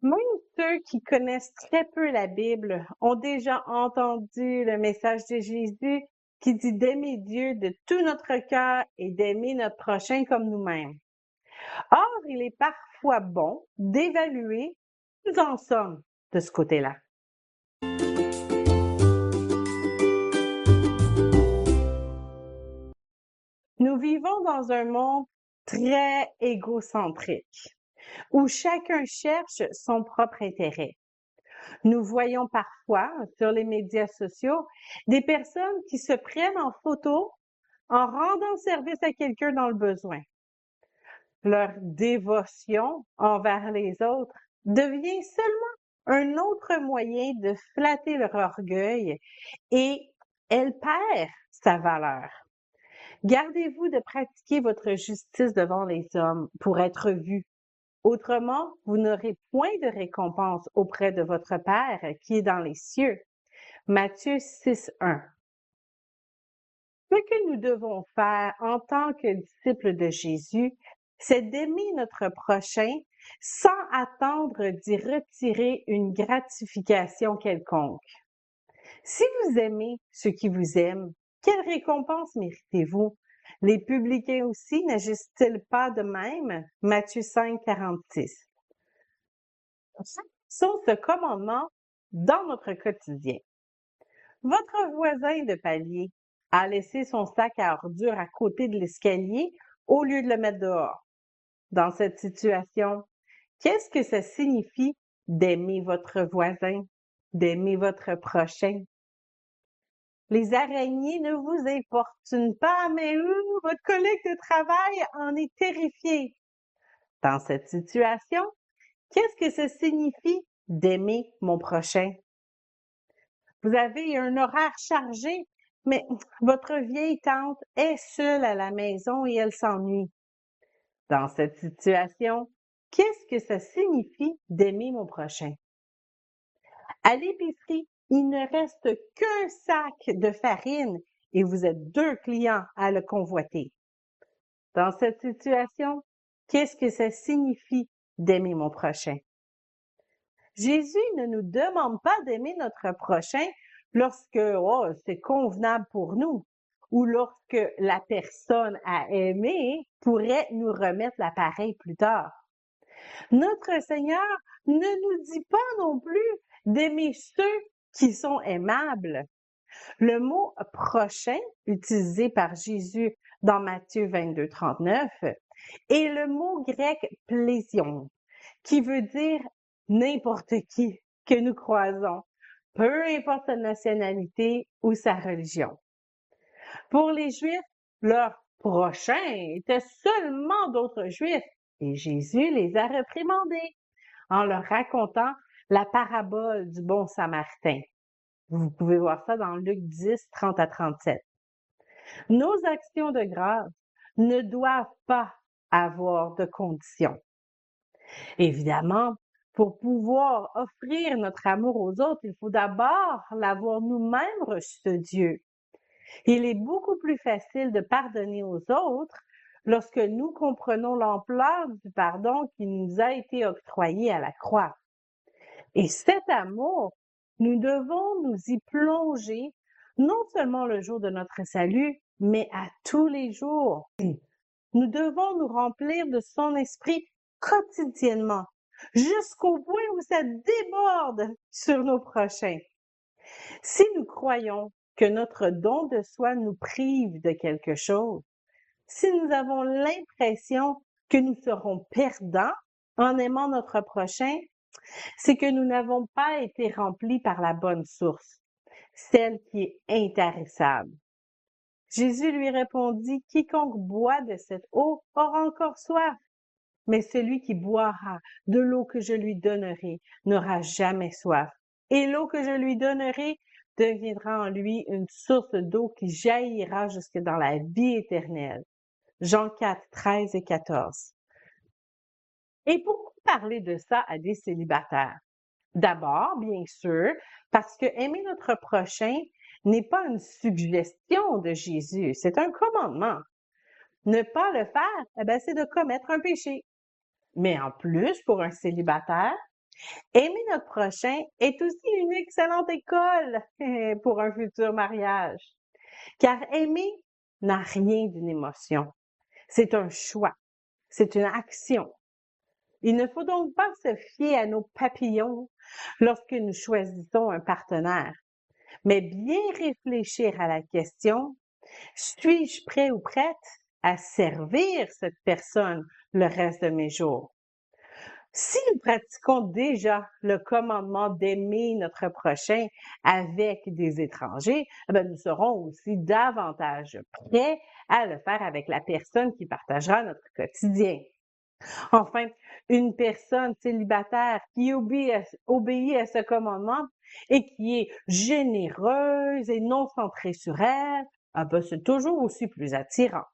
Même ceux qui connaissent très peu la Bible ont déjà entendu le message de Jésus qui dit d'aimer Dieu de tout notre cœur et d'aimer notre prochain comme nous-mêmes. Or, il est parfois bon d'évaluer nous en sommes de ce côté-là. Nous vivons dans un monde très égocentrique, où chacun cherche son propre intérêt. Nous voyons parfois sur les médias sociaux des personnes qui se prennent en photo en rendant service à quelqu'un dans le besoin. Leur dévotion envers les autres devient seulement un autre moyen de flatter leur orgueil et elle perd sa valeur. Gardez-vous de pratiquer votre justice devant les hommes pour être vu. Autrement, vous n'aurez point de récompense auprès de votre Père qui est dans les cieux. Matthieu 6, 1. Ce que nous devons faire en tant que disciples de Jésus, c'est d'aimer notre prochain sans attendre d'y retirer une gratification quelconque. Si vous aimez ceux qui vous aiment, quelle récompense méritez-vous? Les publicains aussi n'agissent-ils pas de même? Matthieu 5, 46. Sont ce commandement dans notre quotidien. Votre voisin de palier a laissé son sac à ordures à côté de l'escalier au lieu de le mettre dehors. Dans cette situation, qu'est-ce que ça signifie d'aimer votre voisin, d'aimer votre prochain? Les araignées ne vous importunent pas, mais votre collègue de travail en est terrifié. Dans cette situation, qu'est-ce que ça signifie d'aimer mon prochain? Vous avez un horaire chargé, mais votre vieille tante est seule à la maison et elle s'ennuie. Dans cette situation, qu'est-ce que ça signifie d'aimer mon prochain? À l'épicerie, il ne reste qu'un sac de farine et vous êtes deux clients à le convoiter. Dans cette situation, qu'est-ce que ça signifie d'aimer mon prochain? Jésus ne nous demande pas d'aimer notre prochain lorsque oh, c'est convenable pour nous ou lorsque la personne à aimer pourrait nous remettre l'appareil plus tard. Notre Seigneur ne nous dit pas non plus d'aimer ceux qui sont aimables. Le mot prochain, utilisé par Jésus dans Matthieu 22, 39, est le mot grec plésion, qui veut dire n'importe qui que nous croisons, peu importe sa nationalité ou sa religion. Pour les Juifs, leur prochain était seulement d'autres Juifs et Jésus les a réprimandés en leur racontant la parabole du bon samaritain. Vous pouvez voir ça dans Luc 10, 30 à 37. Nos actions de grâce ne doivent pas avoir de conditions. Évidemment, pour pouvoir offrir notre amour aux autres, il faut d'abord l'avoir nous-mêmes reçu de Dieu. Il est beaucoup plus facile de pardonner aux autres lorsque nous comprenons l'ampleur du pardon qui nous a été octroyé à la croix. Et cet amour, nous devons nous y plonger, non seulement le jour de notre salut, mais à tous les jours. Nous devons nous remplir de son esprit quotidiennement, jusqu'au point où ça déborde sur nos prochains. Si nous croyons que notre don de soi nous prive de quelque chose, si nous avons l'impression que nous serons perdants en aimant notre prochain, c'est que nous n'avons pas été remplis par la bonne source, celle qui est intarissable. Jésus lui répondit, Quiconque boit de cette eau aura encore soif, mais celui qui boira de l'eau que je lui donnerai n'aura jamais soif. Et l'eau que je lui donnerai deviendra en lui une source d'eau qui jaillira jusque dans la vie éternelle. Jean 4, 13 et 14. Et pourquoi parler de ça à des célibataires? D'abord, bien sûr, parce que aimer notre prochain n'est pas une suggestion de Jésus, c'est un commandement. Ne pas le faire, eh c'est de commettre un péché. Mais en plus, pour un célibataire, Aimer notre prochain est aussi une excellente école pour un futur mariage, car aimer n'a rien d'une émotion. C'est un choix, c'est une action. Il ne faut donc pas se fier à nos papillons lorsque nous choisissons un partenaire, mais bien réfléchir à la question, suis-je prêt ou prête à servir cette personne le reste de mes jours? Si nous pratiquons déjà le commandement d'aimer notre prochain avec des étrangers, eh ben, nous serons aussi davantage prêts à le faire avec la personne qui partagera notre quotidien. Enfin, une personne célibataire qui obéit à, ce commandement et qui est généreuse et non centrée sur elle, ah ben, c'est toujours aussi plus attirant.